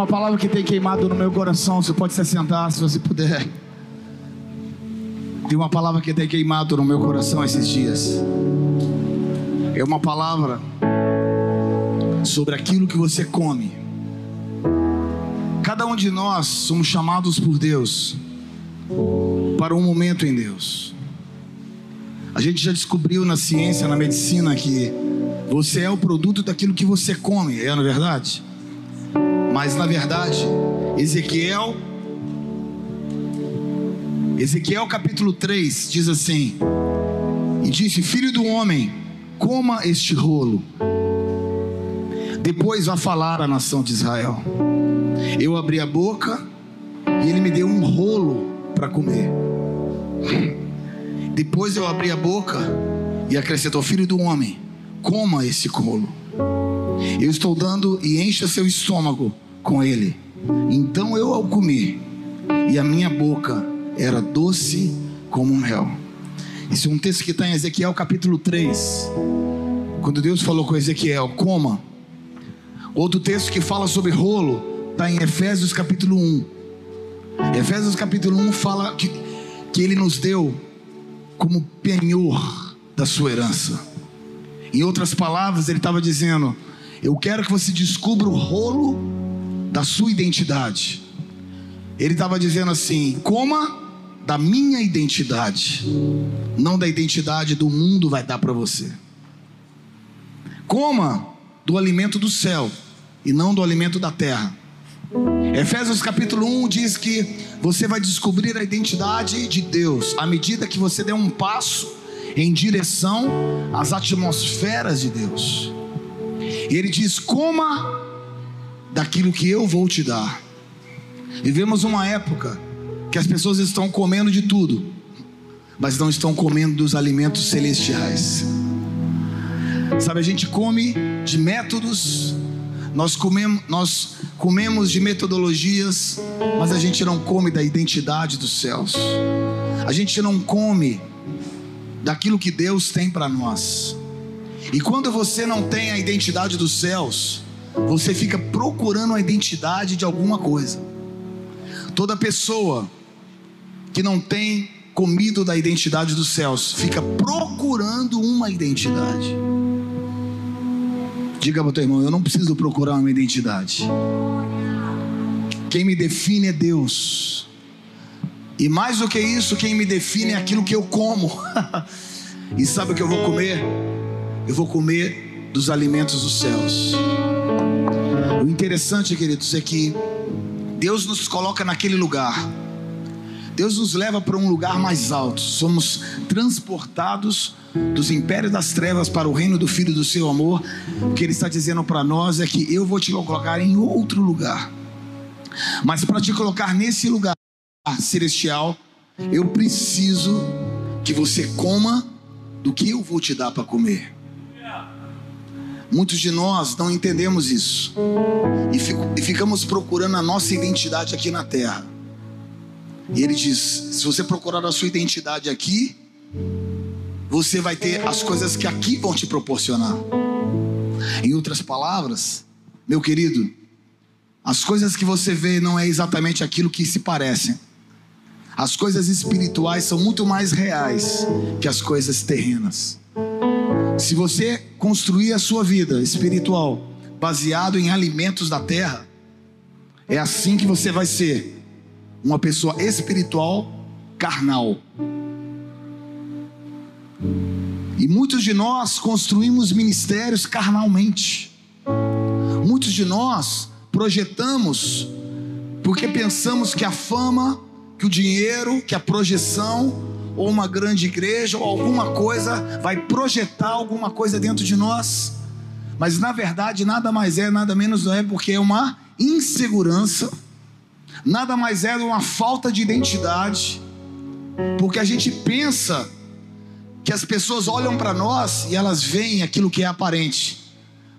Uma palavra que tem queimado no meu coração. Você pode se sentar se você puder. Tem uma palavra que tem queimado no meu coração esses dias. É uma palavra sobre aquilo que você come. Cada um de nós somos chamados por Deus para um momento em Deus. A gente já descobriu na ciência, na medicina, que você é o produto daquilo que você come, é na é verdade? Mas na verdade, Ezequiel Ezequiel capítulo 3 diz assim: E disse: Filho do homem, coma este rolo. Depois vá falar à nação de Israel. Eu abri a boca e ele me deu um rolo para comer. Depois eu abri a boca e acrescentou: Filho do homem, coma esse rolo. Eu estou dando e encha seu estômago com ele. Então eu ao comi e a minha boca era doce como um mel. Isso é um texto que está em Ezequiel capítulo 3. Quando Deus falou com Ezequiel, coma. Outro texto que fala sobre rolo está em Efésios capítulo 1. Efésios capítulo 1 fala que, que ele nos deu como penhor da sua herança. Em outras palavras, ele estava dizendo: Eu quero que você descubra o rolo da sua identidade. Ele estava dizendo assim: coma da minha identidade, não da identidade do mundo vai dar para você. Coma do alimento do céu e não do alimento da terra. Efésios capítulo 1 diz que você vai descobrir a identidade de Deus à medida que você der um passo em direção às atmosferas de Deus. E ele diz: coma daquilo que eu vou te dar. Vivemos uma época que as pessoas estão comendo de tudo, mas não estão comendo dos alimentos celestiais. Sabe, a gente come de métodos, nós comemos, nós comemos de metodologias, mas a gente não come da identidade dos céus. A gente não come daquilo que Deus tem para nós. E quando você não tem a identidade dos céus, você fica procurando a identidade de alguma coisa. Toda pessoa que não tem comido da identidade dos céus, fica procurando uma identidade. Diga para o teu irmão: eu não preciso procurar uma identidade. Quem me define é Deus. E mais do que isso, quem me define é aquilo que eu como. e sabe o que eu vou comer? Eu vou comer dos alimentos dos céus. O interessante, queridos, é que Deus nos coloca naquele lugar Deus nos leva para um lugar mais alto. Somos transportados dos impérios das trevas para o reino do Filho do seu amor. O que Ele está dizendo para nós é que eu vou te colocar em outro lugar. Mas para te colocar nesse lugar celestial, eu preciso que você coma do que eu vou te dar para comer. Muitos de nós não entendemos isso e ficamos procurando a nossa identidade aqui na terra. E ele diz: se você procurar a sua identidade aqui, você vai ter as coisas que aqui vão te proporcionar. Em outras palavras, meu querido, as coisas que você vê não é exatamente aquilo que se parecem. As coisas espirituais são muito mais reais que as coisas terrenas. Se você construir a sua vida espiritual baseado em alimentos da terra, é assim que você vai ser uma pessoa espiritual carnal. E muitos de nós construímos ministérios carnalmente. Muitos de nós projetamos porque pensamos que a fama, que o dinheiro, que a projeção, ou uma grande igreja, ou alguma coisa, vai projetar alguma coisa dentro de nós. Mas na verdade, nada mais é, nada menos não é, porque é uma insegurança nada mais é uma falta de identidade, porque a gente pensa que as pessoas olham para nós e elas veem aquilo que é aparente,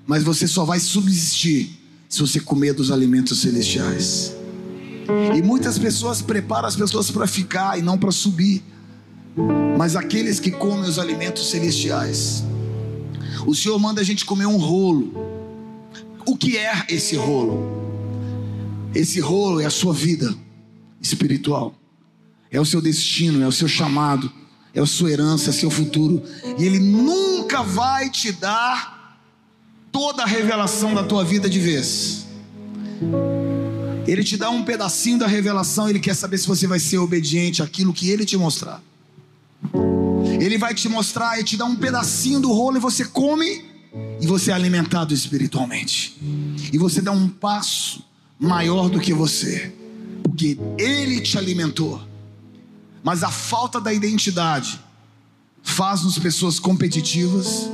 mas você só vai subsistir se você comer dos alimentos celestiais. E muitas pessoas preparam as pessoas para ficar e não para subir, mas aqueles que comem os alimentos celestiais, o Senhor manda a gente comer um rolo. O que é esse rolo? Esse rolo é a sua vida espiritual, é o seu destino, é o seu chamado, é a sua herança, é o seu futuro, e Ele nunca vai te dar toda a revelação da tua vida de vez. Ele te dá um pedacinho da revelação, ele quer saber se você vai ser obediente àquilo que ele te mostrar. Ele vai te mostrar e te dar um pedacinho do rolo e você come e você é alimentado espiritualmente. E você dá um passo maior do que você, porque ele te alimentou. Mas a falta da identidade faz-nos pessoas competitivas.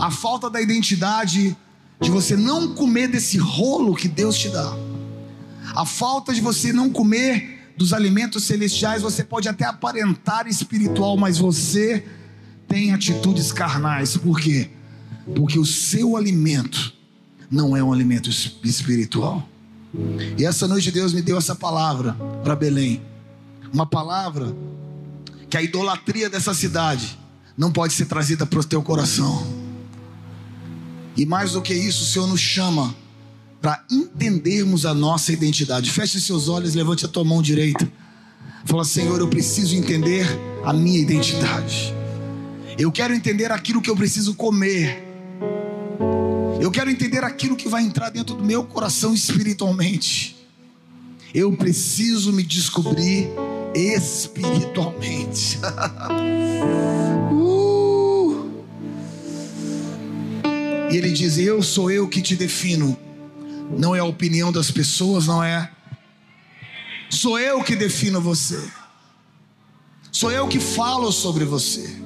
A falta da identidade de você não comer desse rolo que Deus te dá a falta de você não comer dos alimentos celestiais, você pode até aparentar espiritual, mas você tem atitudes carnais. Por quê? Porque o seu alimento não é um alimento espiritual. E essa noite Deus me deu essa palavra para Belém. Uma palavra que a idolatria dessa cidade não pode ser trazida para o teu coração. E mais do que isso, o Senhor nos chama para entendermos a nossa identidade. Feche seus olhos, levante a tua mão direita. Fala, Senhor, eu preciso entender a minha identidade. Eu quero entender aquilo que eu preciso comer. Eu quero entender aquilo que vai entrar dentro do meu coração espiritualmente. Eu preciso me descobrir espiritualmente. uh! E ele diz: Eu sou eu que te defino não é a opinião das pessoas, não é. Sou eu que defino você. Sou eu que falo sobre você.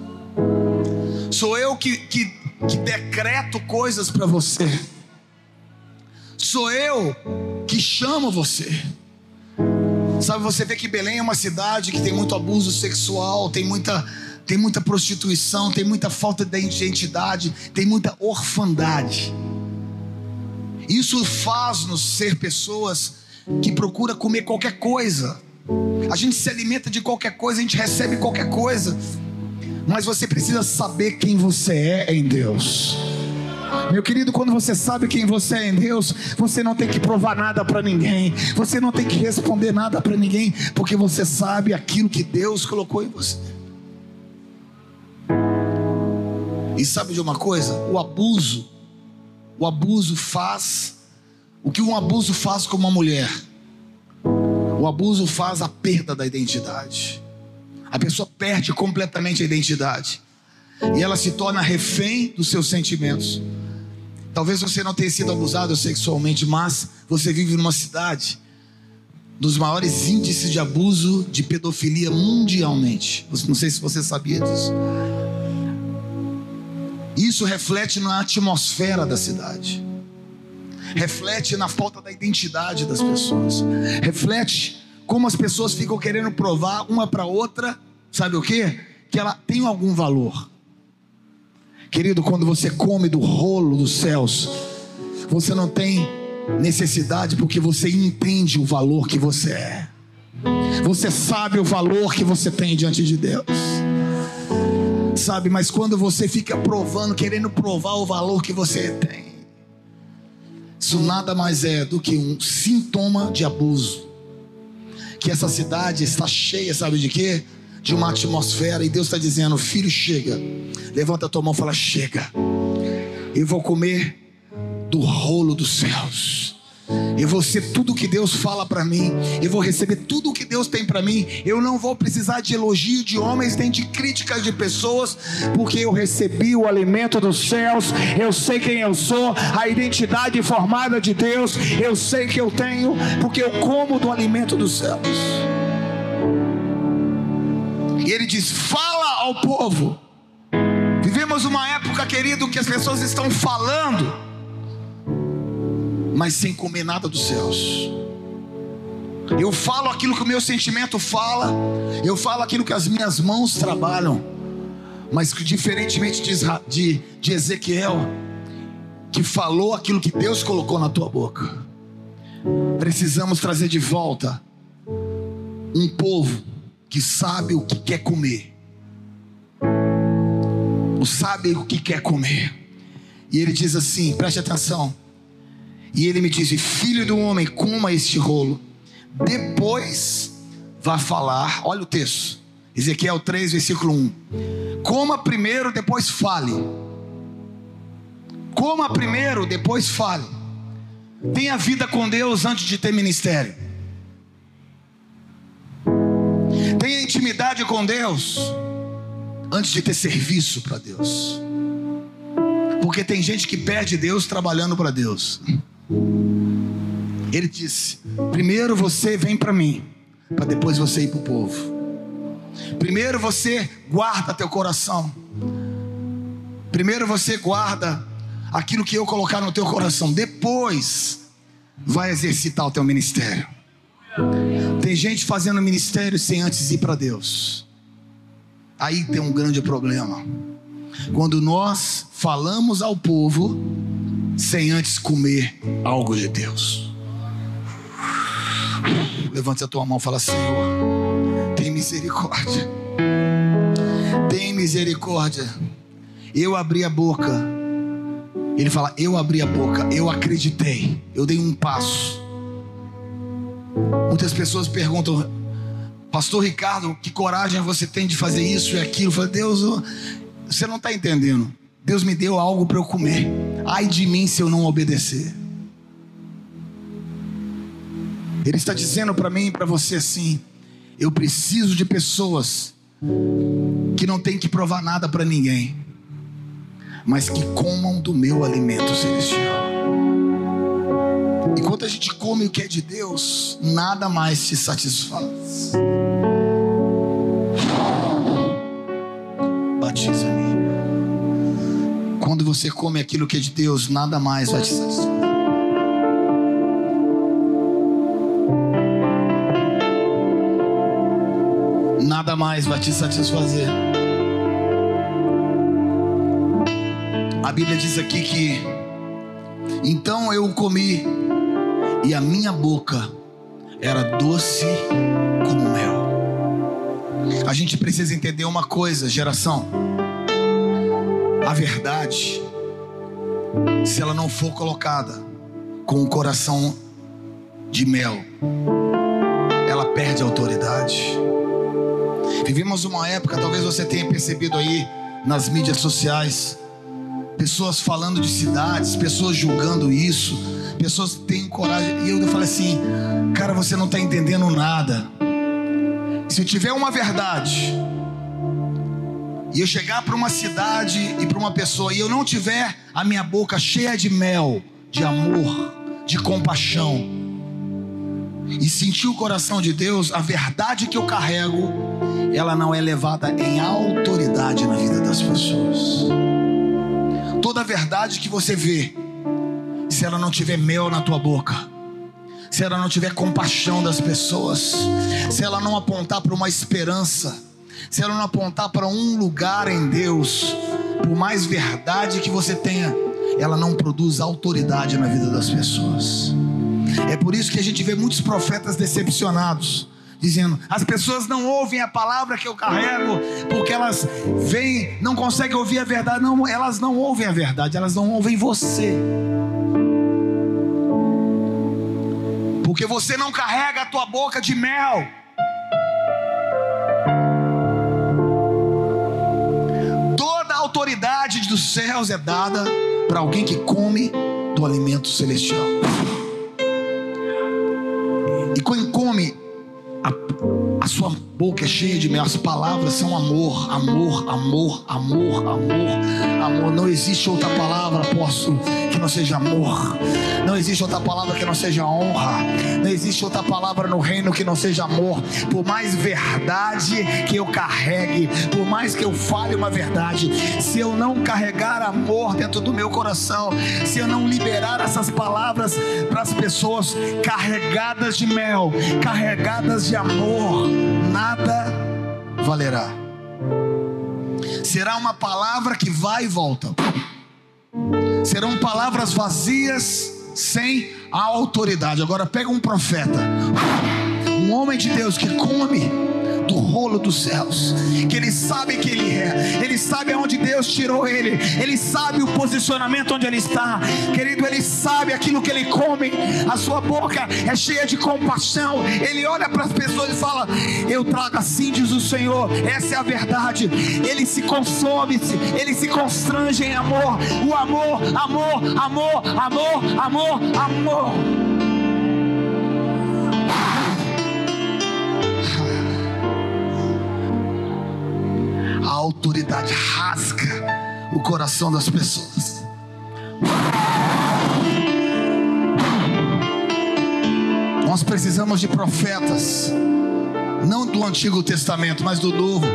Sou eu que, que, que decreto coisas para você. Sou eu que chamo você. Sabe, você vê que Belém é uma cidade que tem muito abuso sexual, tem muita, tem muita prostituição, tem muita falta de identidade, tem muita orfandade. Isso faz-nos ser pessoas que procuram comer qualquer coisa. A gente se alimenta de qualquer coisa, a gente recebe qualquer coisa. Mas você precisa saber quem você é em Deus. Meu querido, quando você sabe quem você é em Deus, você não tem que provar nada para ninguém, você não tem que responder nada para ninguém, porque você sabe aquilo que Deus colocou em você. E sabe de uma coisa? O abuso o abuso faz o que um abuso faz com uma mulher. O abuso faz a perda da identidade. A pessoa perde completamente a identidade. E ela se torna refém dos seus sentimentos. Talvez você não tenha sido abusado sexualmente, mas você vive numa cidade dos maiores índices de abuso de pedofilia mundialmente. Não sei se você sabia disso. Isso reflete na atmosfera da cidade, reflete na falta da identidade das pessoas, reflete como as pessoas ficam querendo provar uma para outra, sabe o que? Que ela tem algum valor. Querido, quando você come do rolo dos céus, você não tem necessidade porque você entende o valor que você é. Você sabe o valor que você tem diante de Deus sabe? Mas quando você fica provando, querendo provar o valor que você tem, isso nada mais é do que um sintoma de abuso. Que essa cidade está cheia, sabe de quê? De uma atmosfera, e Deus está dizendo: Filho, chega. Levanta a tua mão e fala: Chega. Eu vou comer do rolo dos céus. Eu vou ser tudo que Deus fala para mim. Eu vou receber tudo que Deus tem para mim. Eu não vou precisar de elogio de homens nem de críticas de pessoas, porque eu recebi o alimento dos céus. Eu sei quem eu sou, a identidade formada de Deus. Eu sei que eu tenho, porque eu como do alimento dos céus. E ele diz: Fala ao povo. Vivemos uma época, querido, que as pessoas estão falando mas sem comer nada dos céus. Eu falo aquilo que o meu sentimento fala, eu falo aquilo que as minhas mãos trabalham, mas que diferentemente de, de, de Ezequiel, que falou aquilo que Deus colocou na tua boca, precisamos trazer de volta um povo que sabe o que quer comer, o sabe o que quer comer, e ele diz assim: preste atenção E ele me disse: Filho do homem, coma este rolo. Depois vá falar. Olha o texto. Ezequiel 3, versículo 1. Coma primeiro, depois fale. Coma primeiro, depois fale. Tenha vida com Deus antes de ter ministério. Tenha intimidade com Deus antes de ter serviço para Deus. Porque tem gente que perde Deus trabalhando para Deus. Ele disse: primeiro você vem para mim, para depois você ir para o povo. Primeiro você guarda teu coração. Primeiro você guarda aquilo que eu colocar no teu coração. Depois vai exercitar o teu ministério. Tem gente fazendo ministério sem antes ir para Deus. Aí tem um grande problema. Quando nós falamos ao povo sem antes comer algo de Deus. Levante a tua mão e fala: Senhor, tem misericórdia. Tem misericórdia. Eu abri a boca. Ele fala: Eu abri a boca, eu acreditei, eu dei um passo. Muitas pessoas perguntam, Pastor Ricardo, que coragem você tem de fazer isso e aquilo? Eu falo, Deus, você não está entendendo. Deus me deu algo para eu comer. Ai de mim se eu não obedecer. Ele está dizendo para mim e para você assim: eu preciso de pessoas que não tem que provar nada para ninguém, mas que comam do meu alimento celestial. Enquanto a gente come o que é de Deus, nada mais te satisfaz. Você come aquilo que é de Deus, nada mais vai te satisfazer. Nada mais vai te satisfazer. A Bíblia diz aqui que então eu comi e a minha boca era doce como mel. A gente precisa entender uma coisa, geração. A verdade, se ela não for colocada com o um coração de mel, ela perde autoridade. Vivemos uma época, talvez você tenha percebido aí nas mídias sociais, pessoas falando de cidades, pessoas julgando isso, pessoas têm coragem. E eu falei assim, cara, você não está entendendo nada. Se tiver uma verdade, e eu chegar para uma cidade e para uma pessoa, e eu não tiver a minha boca cheia de mel, de amor, de compaixão, e sentir o coração de Deus, a verdade que eu carrego, ela não é levada em autoridade na vida das pessoas. Toda verdade que você vê, se ela não tiver mel na tua boca, se ela não tiver compaixão das pessoas, se ela não apontar para uma esperança, se ela não apontar para um lugar em Deus, por mais verdade que você tenha, ela não produz autoridade na vida das pessoas. É por isso que a gente vê muitos profetas decepcionados dizendo: as pessoas não ouvem a palavra que eu carrego, porque elas vêm, não conseguem ouvir a verdade. Não, elas não ouvem a verdade, elas não ouvem você. Porque você não carrega a tua boca de mel. Autoridade dos céus é dada para alguém que come do alimento celestial. E quem come a, a sua boca é cheia de mel, as palavras são amor, amor, amor, amor, amor, amor. Não existe outra palavra, apóstolo, que não seja amor. Não existe outra palavra que não seja honra. Não existe outra palavra no reino que não seja amor. Por mais verdade que eu carregue, por mais que eu fale uma verdade, se eu não carregar amor dentro do meu coração, se eu não liberar essas palavras para as pessoas carregadas de mel, carregadas de amor, nada valerá. Será uma palavra que vai e volta. Serão palavras vazias sem a autoridade. Agora pega um profeta, um homem de Deus que come rolo dos céus, que ele sabe quem ele é, ele sabe aonde Deus tirou ele, ele sabe o posicionamento onde ele está, querido, ele sabe aquilo que ele come, a sua boca é cheia de compaixão, ele olha para as pessoas e fala: Eu trago assim, diz o Senhor, essa é a verdade. Ele se consome, ele se constrange em amor, o amor, amor, amor, amor, amor, amor. Autoridade rasga o coração das pessoas. Nós precisamos de profetas, não do Antigo Testamento, mas do Novo.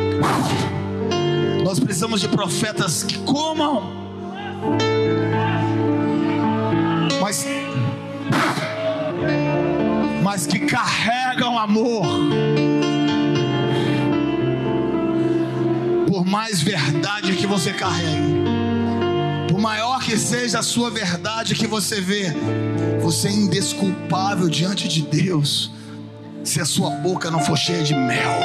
Nós precisamos de profetas que comam, mas, mas que carregam amor. Mais verdade que você carregue, por maior que seja a sua verdade que você vê, você é indesculpável diante de Deus se a sua boca não for cheia de mel,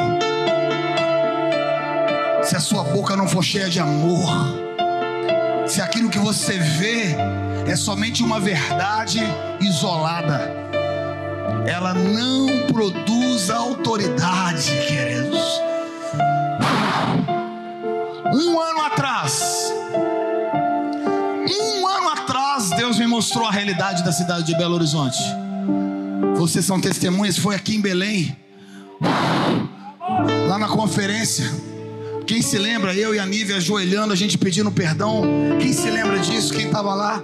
se a sua boca não for cheia de amor, se aquilo que você vê é somente uma verdade isolada, ela não produz autoridade, queridos. Um ano atrás, um ano atrás, Deus me mostrou a realidade da cidade de Belo Horizonte. Vocês são testemunhas, foi aqui em Belém, lá na conferência. Quem se lembra, eu e a Nívia ajoelhando, a gente pedindo perdão. Quem se lembra disso? Quem estava lá?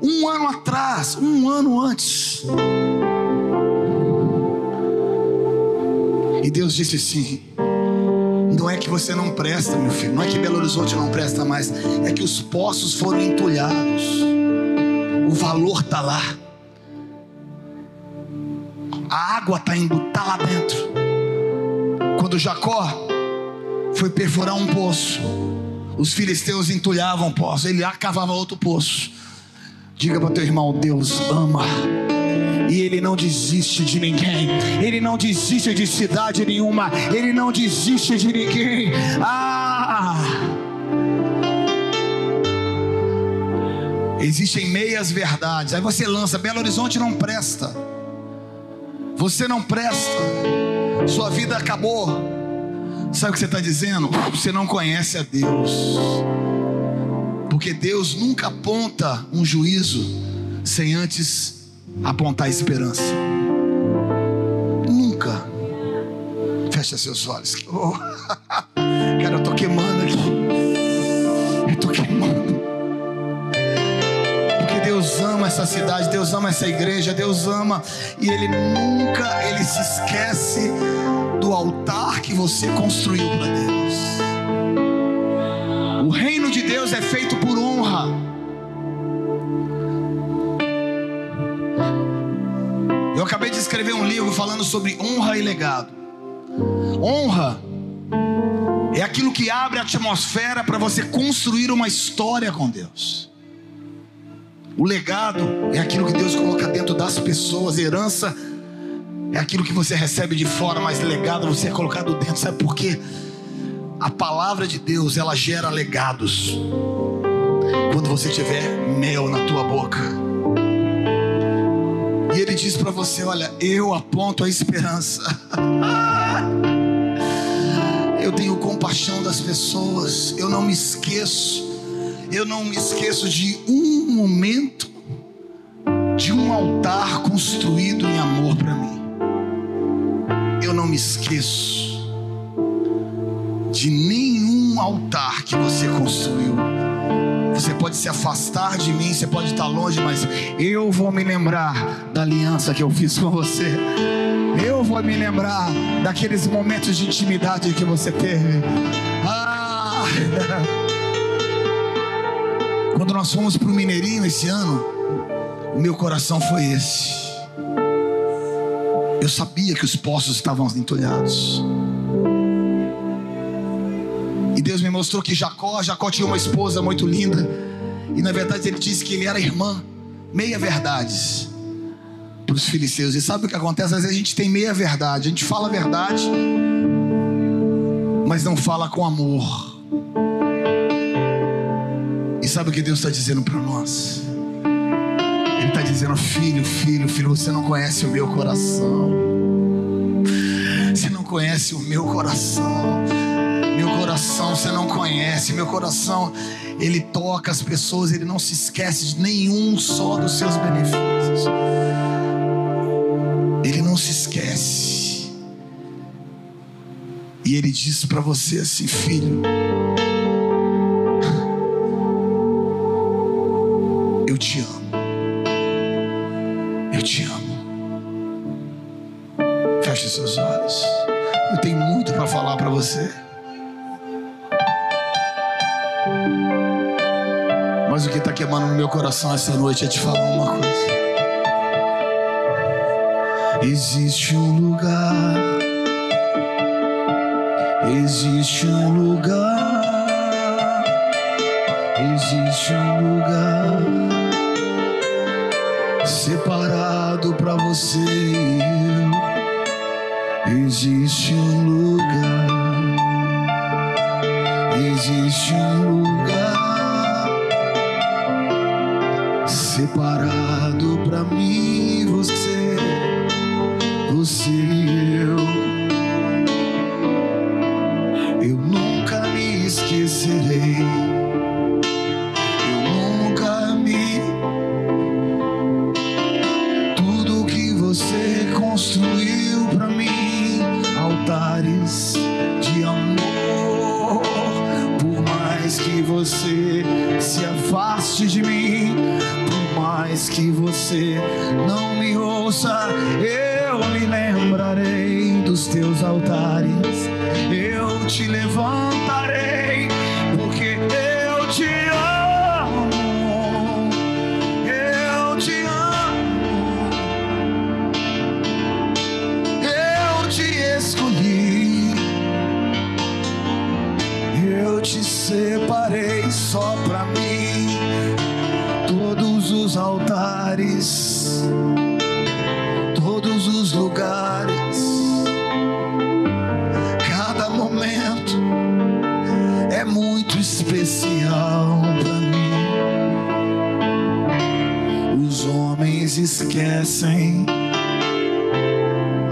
Um ano atrás, um ano antes. E Deus disse assim: Não é que você não presta, meu filho, não é que Belo Horizonte não presta mais, é que os poços foram entulhados, o valor está lá, a água está indo, está lá dentro. Quando Jacó foi perfurar um poço, os filisteus entulhavam o poço, ele cavava outro poço. Diga para teu irmão: Deus ama. E Ele não desiste de ninguém, Ele não desiste de cidade nenhuma, Ele não desiste de ninguém. Ah! Existem meias verdades. Aí você lança: Belo Horizonte não presta. Você não presta. Sua vida acabou. Sabe o que você está dizendo? Você não conhece a Deus. Porque Deus nunca aponta um juízo sem antes apontar esperança. Nunca. Fecha seus olhos. Oh. Cara, eu estou queimando aqui. Eu estou queimando. Porque Deus ama essa cidade, Deus ama essa igreja, Deus ama. E Ele nunca, Ele se esquece do altar que você construiu para Deus. O reino de Deus é feito escrever um livro falando sobre honra e legado. Honra é aquilo que abre a atmosfera para você construir uma história com Deus. O legado é aquilo que Deus coloca dentro das pessoas. Herança é aquilo que você recebe de fora, mas legado você é colocado dentro. Sabe por quê? A palavra de Deus, ela gera legados. Quando você tiver mel na tua boca. E ele diz para você: Olha, eu aponto a esperança. eu tenho compaixão das pessoas. Eu não me esqueço. Eu não me esqueço de um momento, de um altar construído em amor para mim. Eu não me esqueço de nenhum altar que você construiu. Você pode se afastar de mim, você pode estar longe, mas eu vou me lembrar da aliança que eu fiz com você. Eu vou me lembrar daqueles momentos de intimidade que você teve. Ah! Quando nós fomos para o Mineirinho esse ano, o meu coração foi esse. Eu sabia que os poços estavam entulhados. Mostrou que Jacó, Jacó tinha uma esposa muito linda. E na verdade ele disse que ele era irmã. Meia verdades para os filisteus. E sabe o que acontece? Às vezes a gente tem meia verdade. A gente fala a verdade, mas não fala com amor. E sabe o que Deus está dizendo para nós? Ele está dizendo, filho, filho, filho, você não conhece o meu coração. Você não conhece o meu coração. Meu coração você não conhece. Meu coração, ele toca as pessoas, ele não se esquece de nenhum só dos seus benefícios. Ele não se esquece. E ele diz para você assim, filho, Mas o que está queimando no meu coração essa noite é te falar uma coisa. Existe um lugar, existe um lugar, existe um lugar separado para você e eu. Existe um lugar, existe um lugar separado só pra mim. Todos os altares, todos os lugares, cada momento é muito especial pra mim. Os homens esquecem,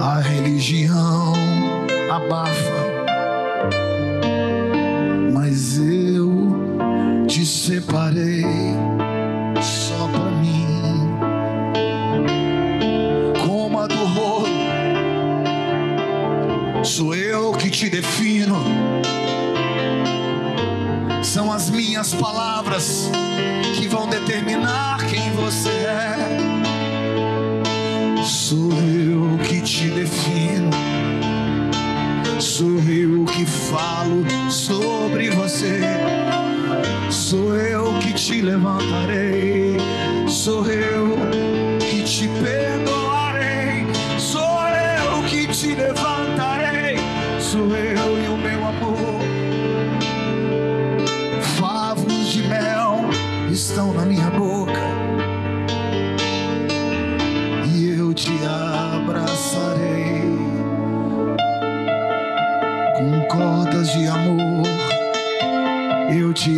a religião abafa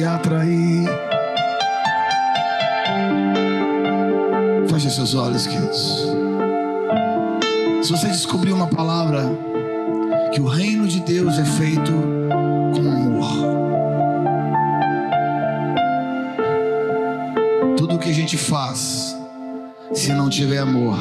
atraí. Feche seus olhos, queridos. Se você descobrir uma palavra que o reino de Deus é feito com amor. Tudo que a gente faz, se não tiver amor,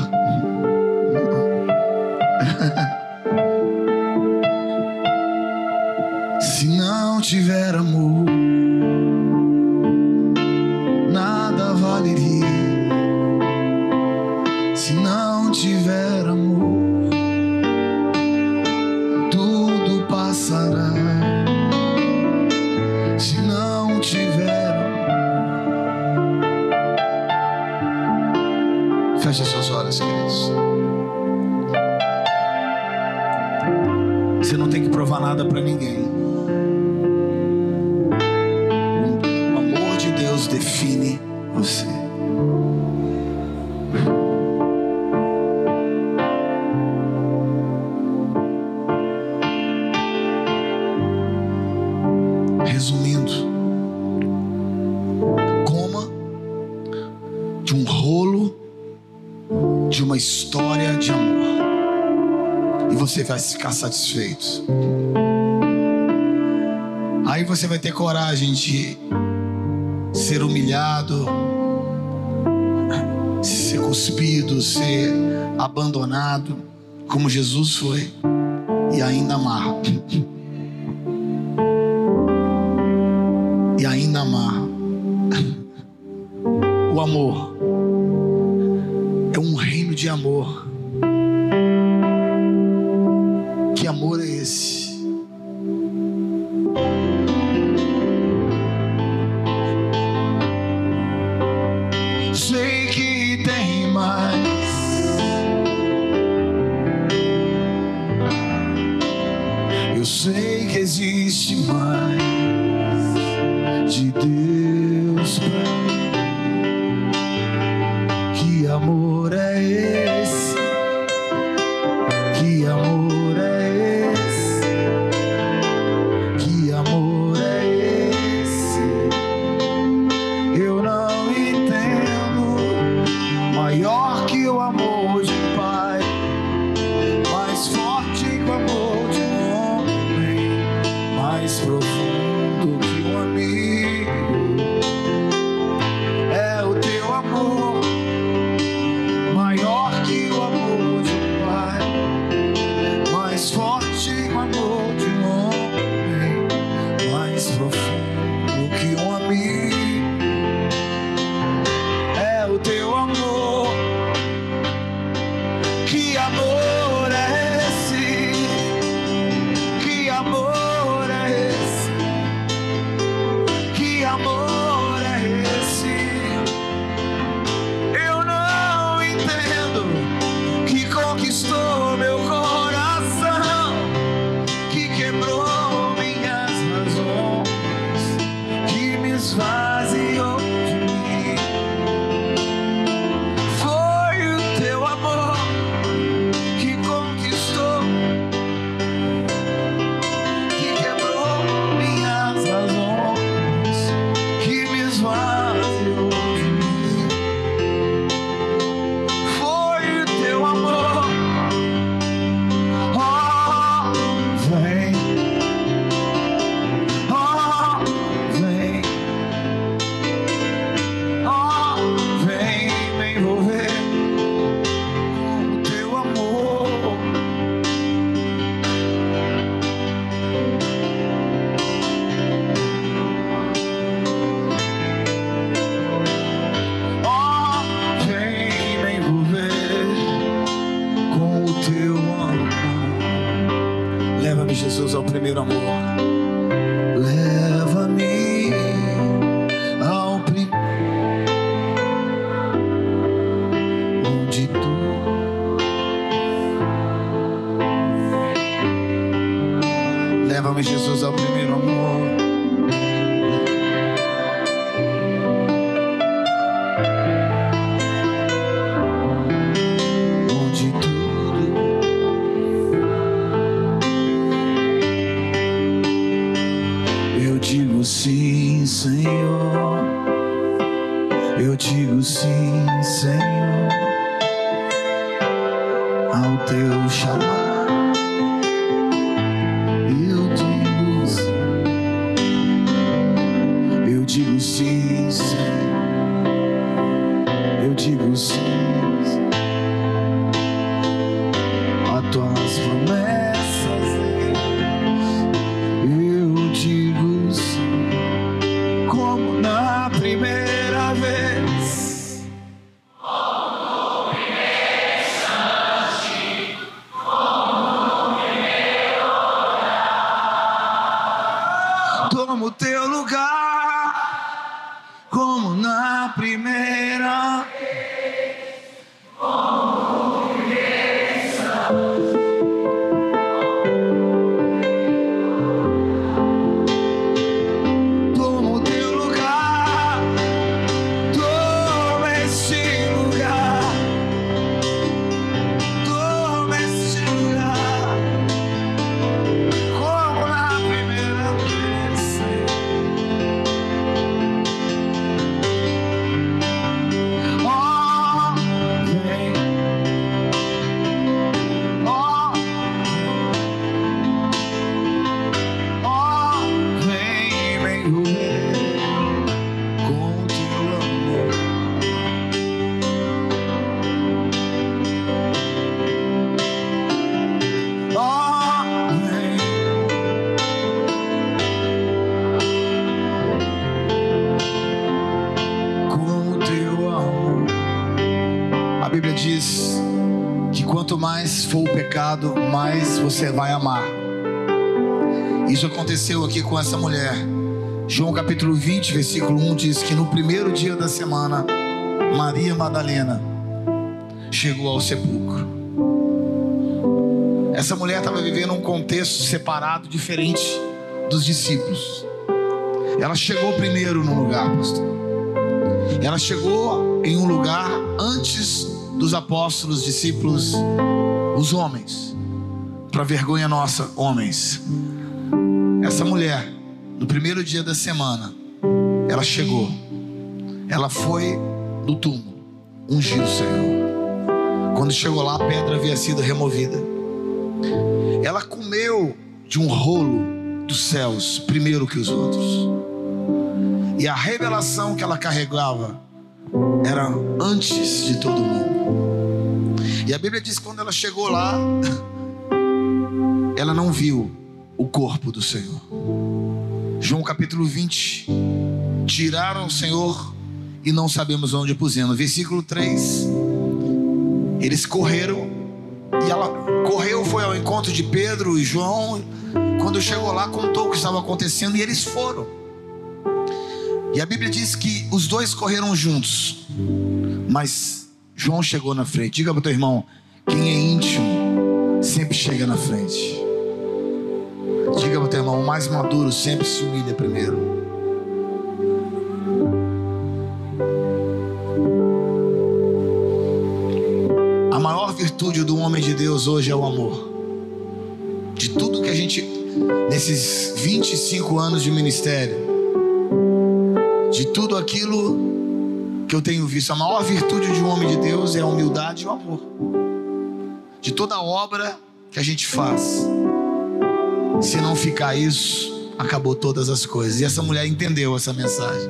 satisfeitos. Aí você vai ter coragem de ser humilhado, ser cuspido, ser abandonado, como Jesus foi, e ainda amar. E ainda amar. O amor é um reino de amor você vai amar. Isso aconteceu aqui com essa mulher. João capítulo 20, versículo 1 diz que no primeiro dia da semana, Maria Madalena chegou ao sepulcro. Essa mulher estava vivendo um contexto separado, diferente dos discípulos. Ela chegou primeiro no lugar, pastor. Ela chegou em um lugar antes dos apóstolos, discípulos, os homens. Para vergonha nossa, homens. Essa mulher, no primeiro dia da semana, ela chegou. Ela foi do túmulo, ungiu o Senhor. Quando chegou lá, a pedra havia sido removida. Ela comeu de um rolo dos céus primeiro que os outros. E a revelação que ela carregava era antes de todo mundo. E a Bíblia diz que quando ela chegou lá, ela não viu o corpo do Senhor. João capítulo 20. Tiraram o Senhor e não sabemos onde pusemos. Versículo 3. Eles correram e ela correu, foi ao encontro de Pedro e João. Quando chegou lá, contou o que estava acontecendo e eles foram. E a Bíblia diz que os dois correram juntos, mas João chegou na frente. Diga para o teu irmão: quem é íntimo sempre chega na frente. Diga para o teu irmão: o mais maduro sempre se humilha primeiro. A maior virtude do homem de Deus hoje é o amor. De tudo que a gente, nesses 25 anos de ministério, de tudo aquilo que eu tenho visto. A maior virtude de um homem de Deus é a humildade e o amor. De toda obra que a gente faz, se não ficar isso, acabou todas as coisas. E essa mulher entendeu essa mensagem.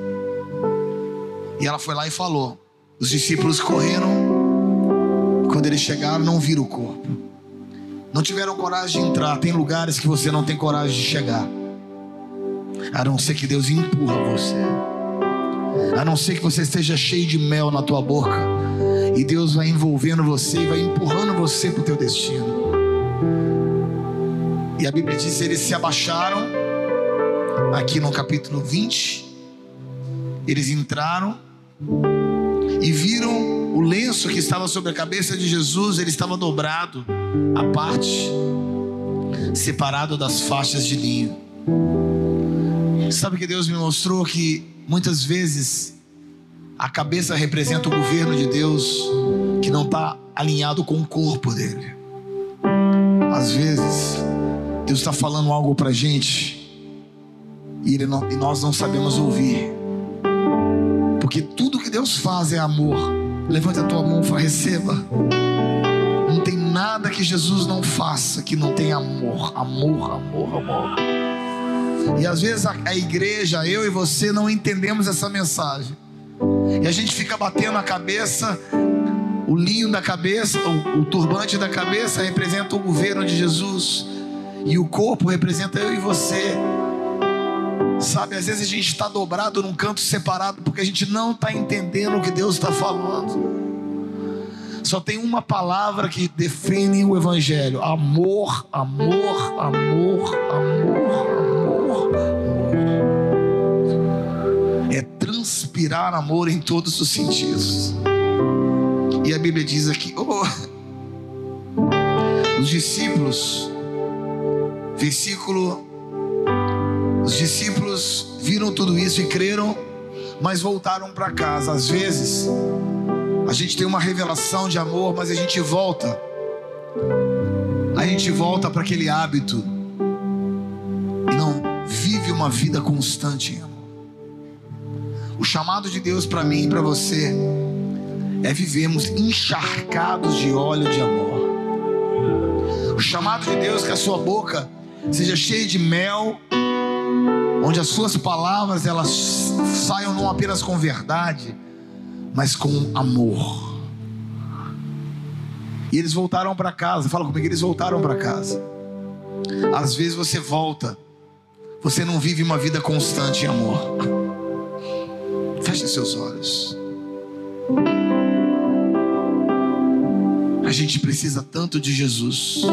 E ela foi lá e falou. Os discípulos correram. Quando eles chegaram, não viram o corpo. Não tiveram coragem de entrar. Tem lugares que você não tem coragem de chegar. A não ser que Deus empurra você a não ser que você esteja cheio de mel na tua boca, e Deus vai envolvendo você e vai empurrando você para o teu destino. E a Bíblia diz: eles se abaixaram, aqui no capítulo 20, eles entraram e viram o lenço que estava sobre a cabeça de Jesus, ele estava dobrado, a parte, separado das faixas de linho. Sabe que Deus me mostrou que Muitas vezes a cabeça representa o governo de Deus que não está alinhado com o corpo dele. Às vezes Deus está falando algo para gente e, não, e nós não sabemos ouvir, porque tudo que Deus faz é amor. Levante a tua mão e receba. Não tem nada que Jesus não faça que não tenha amor, amor, amor, amor. E às vezes a, a igreja, eu e você, não entendemos essa mensagem. E a gente fica batendo a cabeça, o linho da cabeça, o, o turbante da cabeça representa o governo de Jesus. E o corpo representa eu e você. Sabe, às vezes a gente está dobrado num canto separado porque a gente não está entendendo o que Deus está falando. Só tem uma palavra que define o Evangelho: amor, amor, amor, amor, amor. É transpirar amor em todos os sentidos. E a Bíblia diz aqui: oh, os discípulos, versículo, os discípulos viram tudo isso e creram, mas voltaram para casa. Às vezes, a gente tem uma revelação de amor, mas a gente volta. A gente volta para aquele hábito e não vive uma vida constante em amor. O chamado de Deus para mim e para você é vivermos encharcados de óleo de amor. O chamado de Deus que a sua boca seja cheia de mel, onde as suas palavras elas saiam não apenas com verdade, mas com amor. E eles voltaram para casa. Fala comigo, eles voltaram para casa. Às vezes você volta, você não vive uma vida constante em amor. Feche seus olhos. A gente precisa tanto de Jesus.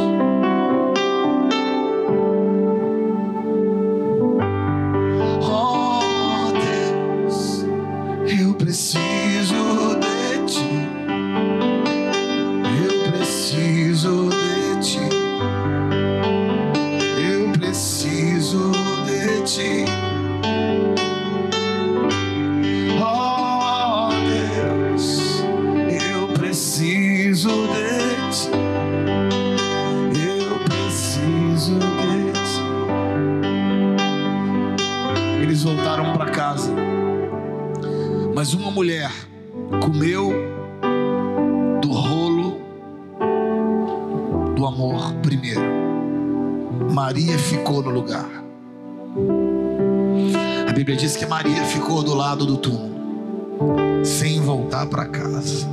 Sem voltar para casa.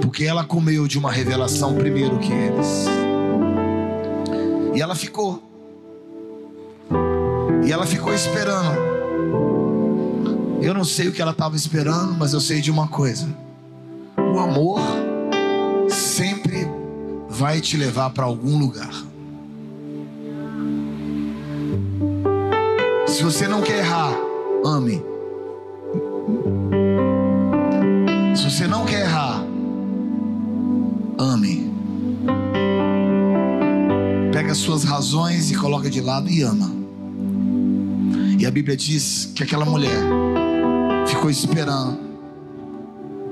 Porque ela comeu de uma revelação primeiro que eles. E ela ficou. E ela ficou esperando. Eu não sei o que ela estava esperando, mas eu sei de uma coisa: o amor sempre vai te levar para algum lugar. Se você não quer errar, ame. De lado e ama. E a Bíblia diz que aquela mulher ficou esperando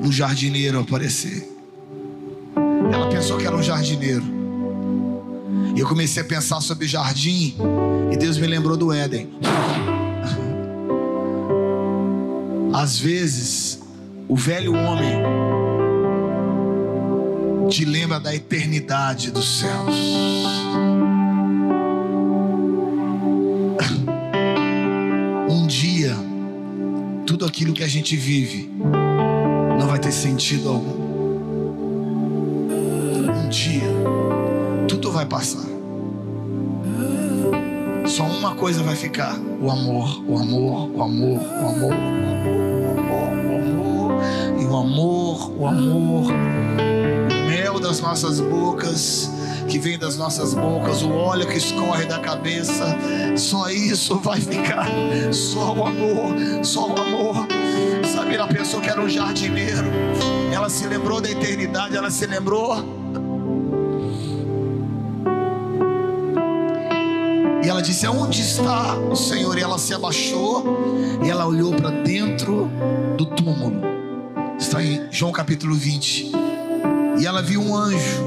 um jardineiro aparecer. Ela pensou que era um jardineiro. E eu comecei a pensar sobre jardim. E Deus me lembrou do Éden. Às vezes, o velho homem te lembra da eternidade dos céus. Aquilo que a gente vive não vai ter sentido algum. Um dia, tudo vai passar. Só uma coisa vai ficar: o amor, o amor, o amor, o amor, o amor, o amor, e o amor, o amor, o mel das nossas bocas, que vem das nossas bocas, o óleo que escorre da cabeça, só isso vai ficar. Só o amor, só o amor. Ela pensou que era um jardineiro, ela se lembrou da eternidade, ela se lembrou E ela disse: Aonde está o Senhor? E ela se abaixou e ela olhou para dentro do túmulo. Está em João capítulo 20. E ela viu um anjo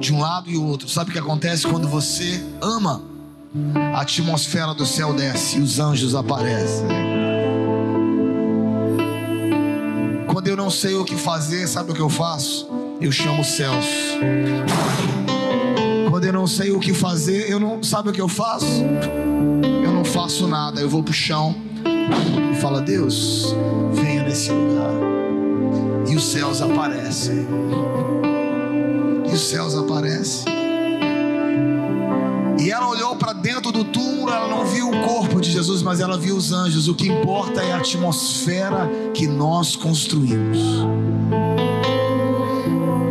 de um lado e outro. Sabe o que acontece quando você ama? A atmosfera do céu desce e os anjos aparecem. Quando eu não sei o que fazer, sabe o que eu faço? Eu chamo os céus. Quando eu não sei o que fazer, eu não sabe o que eu faço? Eu não faço nada, eu vou pro chão e falo: Deus, venha nesse lugar. E os céus aparecem. E os céus aparecem. E ela olhou para dentro do túmulo, ela não viu o corpo de Jesus, mas ela viu os anjos. O que importa é a atmosfera que nós construímos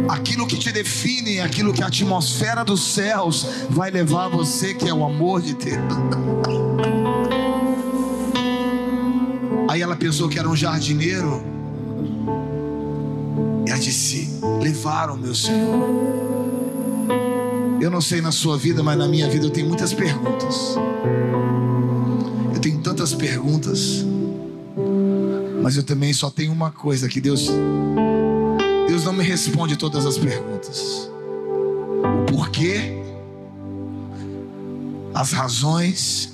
aquilo que te define, aquilo que a atmosfera dos céus vai levar você, que é o amor de Deus. Aí ela pensou que era um jardineiro. E ela disse: Levaram meu Senhor. Eu não sei na sua vida, mas na minha vida eu tenho muitas perguntas. Tantas perguntas. Mas eu também só tenho uma coisa que Deus Deus não me responde todas as perguntas. O porquê, as razões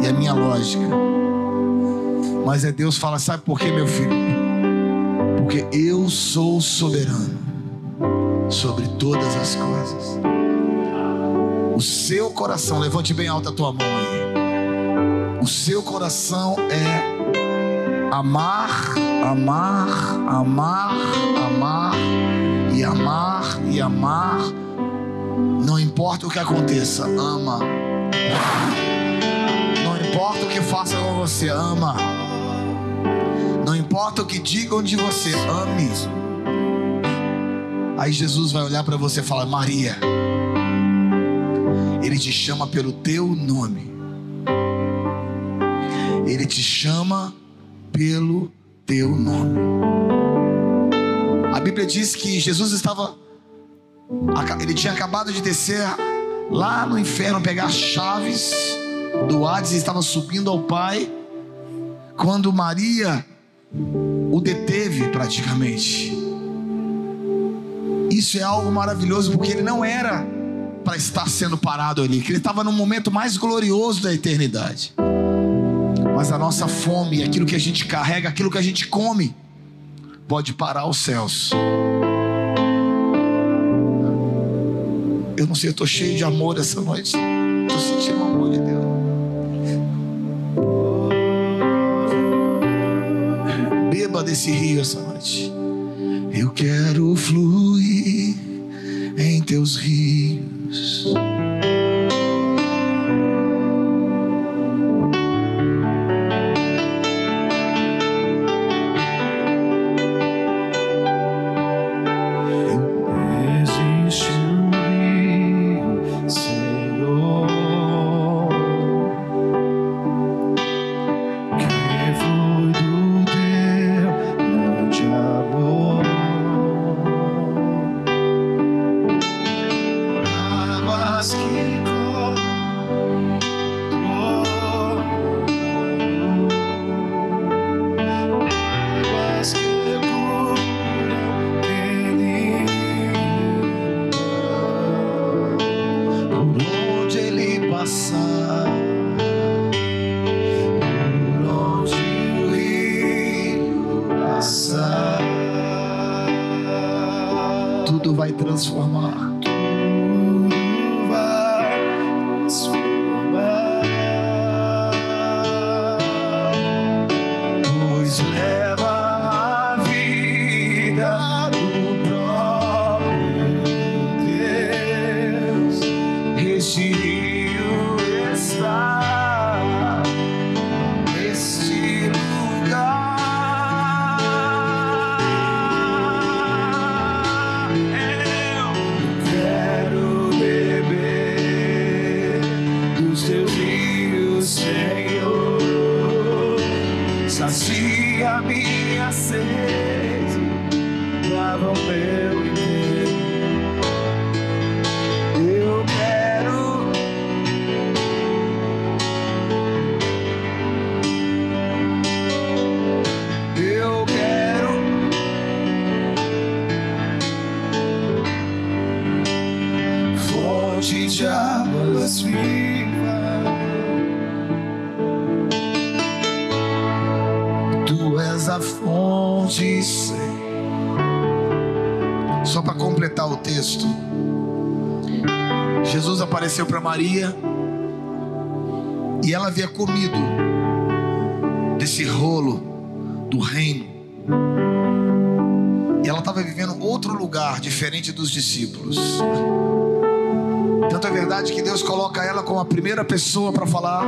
e a minha lógica. Mas é Deus fala, sabe por quê, meu filho? Porque eu sou soberano sobre todas as coisas. O seu coração, levante bem alta a tua mão aí. O seu coração é amar, amar, amar, amar e amar e amar. Não importa o que aconteça, ama. Não importa o que faça com você, ama. Não importa o que digam de você, ame. Aí Jesus vai olhar para você e falar: Maria, Ele te chama pelo teu nome. Ele te chama pelo teu nome. A Bíblia diz que Jesus estava, ele tinha acabado de descer lá no inferno, pegar as chaves do Hades e estava subindo ao Pai, quando Maria o deteve praticamente. Isso é algo maravilhoso, porque ele não era para estar sendo parado ali, que ele estava no momento mais glorioso da eternidade. Mas a nossa fome, aquilo que a gente carrega, aquilo que a gente come, pode parar os céus. Eu não sei, eu estou cheio de amor essa noite. Estou sentindo o amor de Deus. Beba desse rio essa noite. Eu quero fluir em teus rios. Maria e ela havia comido desse rolo do reino. E ela estava vivendo outro lugar diferente dos discípulos. Tanto é verdade que Deus coloca ela como a primeira pessoa para falar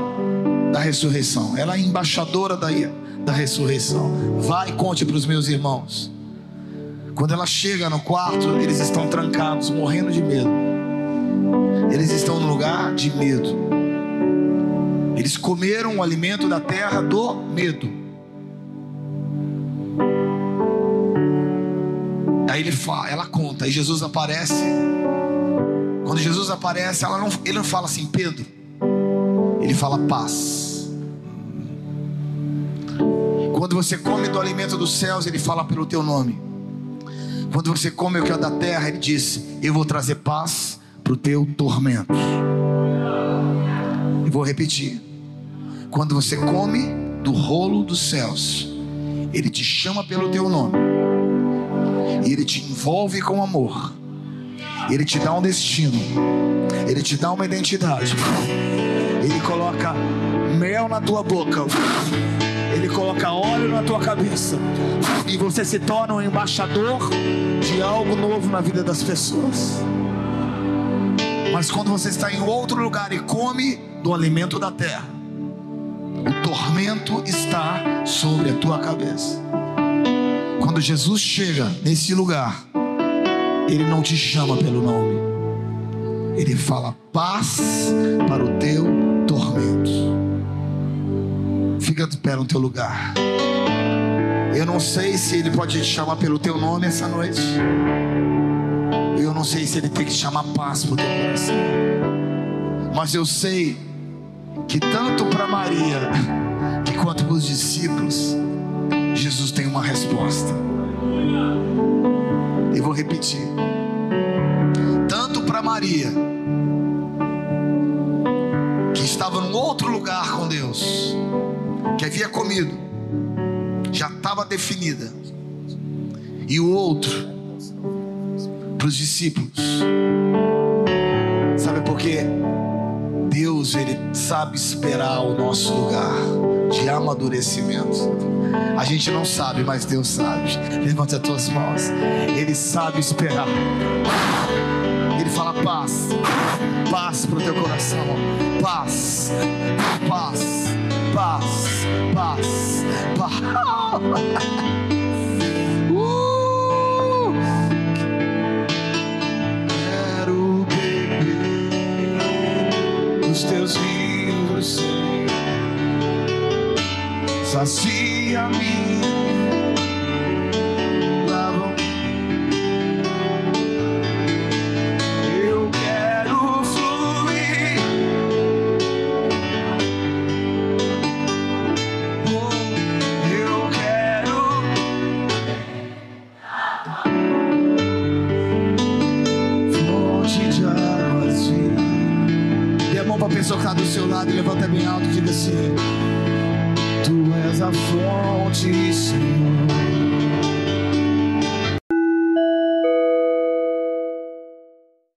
da ressurreição. Ela é embaixadora da, da ressurreição. Vai e conte para os meus irmãos. Quando ela chega no quarto, eles estão trancados, morrendo de medo. Eles estão de medo. Eles comeram o alimento da terra do medo. Aí ele fala, ela conta, aí Jesus aparece. Quando Jesus aparece, ela não, ele não fala assim, Pedro. Ele fala paz. Quando você come do alimento dos céus, ele fala pelo teu nome. Quando você come o que é da terra, ele diz: Eu vou trazer paz para o teu tormento. Vou repetir: quando você come do rolo dos céus, Ele te chama pelo teu nome, e Ele te envolve com amor, Ele te dá um destino, Ele te dá uma identidade, Ele coloca mel na tua boca. Ele coloca óleo na tua cabeça. E você se torna um embaixador de algo novo na vida das pessoas. Mas quando você está em outro lugar e come do alimento da terra, o tormento está sobre a tua cabeça. Quando Jesus chega nesse lugar, Ele não te chama pelo nome. Ele fala paz para o teu tormento. Fica de pé no teu lugar. Eu não sei se ele pode te chamar pelo teu nome essa noite. Eu não sei se ele tem que chamar paz para o teu coração. Mas eu sei que tanto para Maria que quanto para os discípulos, Jesus tem uma resposta. E vou repetir. Tanto para Maria, que estava num outro lugar com Deus, que havia comido, já estava definida, e o outro, para os discípulos, sabe por quê? Deus, Ele sabe esperar o nosso lugar de amadurecimento. A gente não sabe, mas Deus sabe. Levante as tuas mãos. Ele sabe esperar. Ele fala paz, paz para o teu coração, paz, paz, paz, paz, paz. Uh! Quero beber os teus rios, ser. Mi